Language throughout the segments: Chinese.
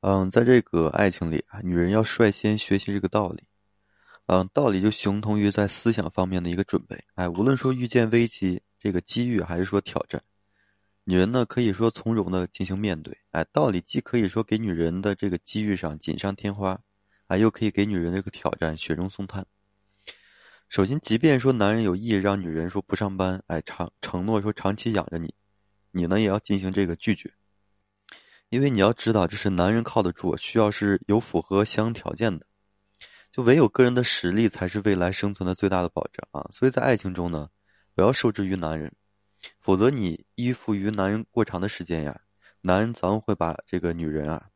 嗯，在这个爱情里啊，女人要率先学习这个道理。嗯，道理就形同于在思想方面的一个准备。哎，无论说遇见危机、这个机遇，还是说挑战，女人呢可以说从容的进行面对。哎，道理既可以说给女人的这个机遇上锦上添花，啊，又可以给女人这个挑战雪中送炭。首先，即便说男人有意让女人说不上班，哎，长承诺说长期养着你，你呢也要进行这个拒绝。因为你要知道，这是男人靠得住，需要是有符合相应条件的，就唯有个人的实力才是未来生存的最大的保障啊！所以在爱情中呢，不要受制于男人，否则你依附于男人过长的时间呀，男人早晚会把这个女人啊，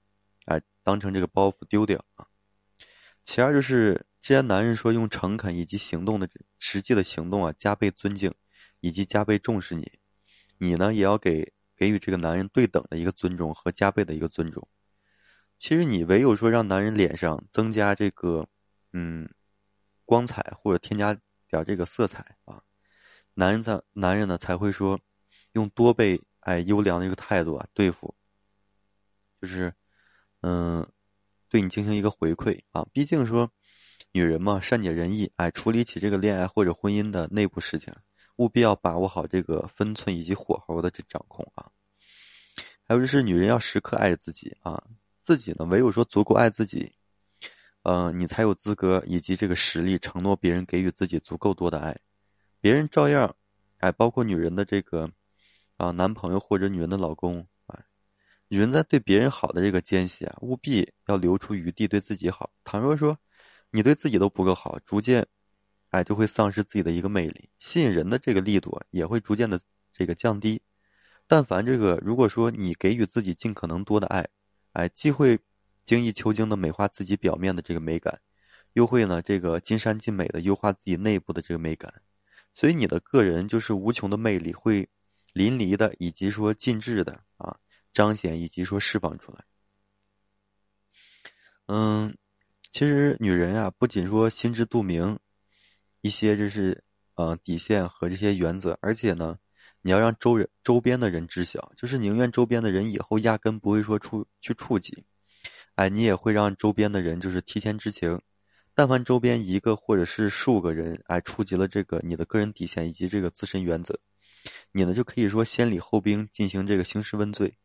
哎，当成这个包袱丢掉啊。其二就是，既然男人说用诚恳以及行动的实际的行动啊，加倍尊敬以及加倍重视你，你呢也要给。给予这个男人对等的一个尊重和加倍的一个尊重。其实你唯有说让男人脸上增加这个，嗯，光彩或者添加点这个色彩啊，男人才男人呢才会说用多倍哎优良的一个态度啊对付，就是嗯对你进行一个回馈啊。毕竟说女人嘛善解人意，哎处理起这个恋爱或者婚姻的内部事情。务必要把握好这个分寸以及火候的这掌控啊，还有就是女人要时刻爱自己啊，自己呢唯有说足够爱自己，嗯，你才有资格以及这个实力承诺别人给予自己足够多的爱，别人照样，哎，包括女人的这个啊男朋友或者女人的老公啊，女人在对别人好的这个间隙啊，务必要留出余地对自己好。倘若说你对自己都不够好，逐渐。哎，就会丧失自己的一个魅力，吸引人的这个力度也会逐渐的这个降低。但凡这个，如果说你给予自己尽可能多的爱，哎，既会精益求精的美化自己表面的这个美感，又会呢这个尽善尽美的优化自己内部的这个美感，所以你的个人就是无穷的魅力会淋漓的以及说尽致的啊彰显以及说释放出来。嗯，其实女人啊，不仅说心知肚明。一些就是，呃，底线和这些原则，而且呢，你要让周人周边的人知晓，就是宁愿周边的人以后压根不会说触去触及，哎，你也会让周边的人就是提前知情，但凡周边一个或者是数个人哎触及了这个你的个人底线以及这个自身原则，你呢就可以说先礼后兵进行这个兴师问罪。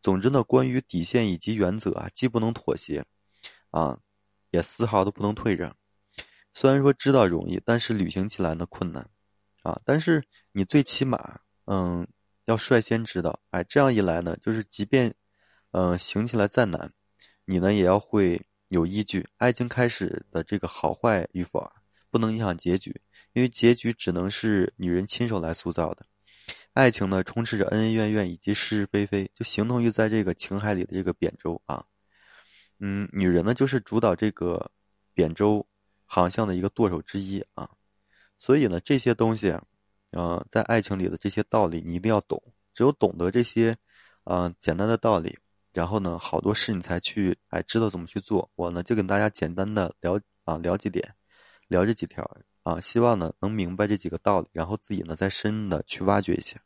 总之呢，关于底线以及原则啊，既不能妥协，啊，也丝毫都不能退让。虽然说知道容易，但是履行起来呢困难，啊！但是你最起码，嗯，要率先知道，哎，这样一来呢，就是即便，嗯，行起来再难，你呢也要会有依据。爱情开始的这个好坏与否啊，不能影响结局，因为结局只能是女人亲手来塑造的。爱情呢，充斥着恩恩怨怨以及是是非非，就形同于在这个情海里的这个扁舟啊。嗯，女人呢，就是主导这个扁舟。航向的一个舵手之一啊，所以呢，这些东西，呃，在爱情里的这些道理，你一定要懂。只有懂得这些，呃，简单的道理，然后呢，好多事你才去哎知道怎么去做。我呢，就跟大家简单的聊啊聊几点，聊这几条啊，希望呢能明白这几个道理，然后自己呢再深的去挖掘一下。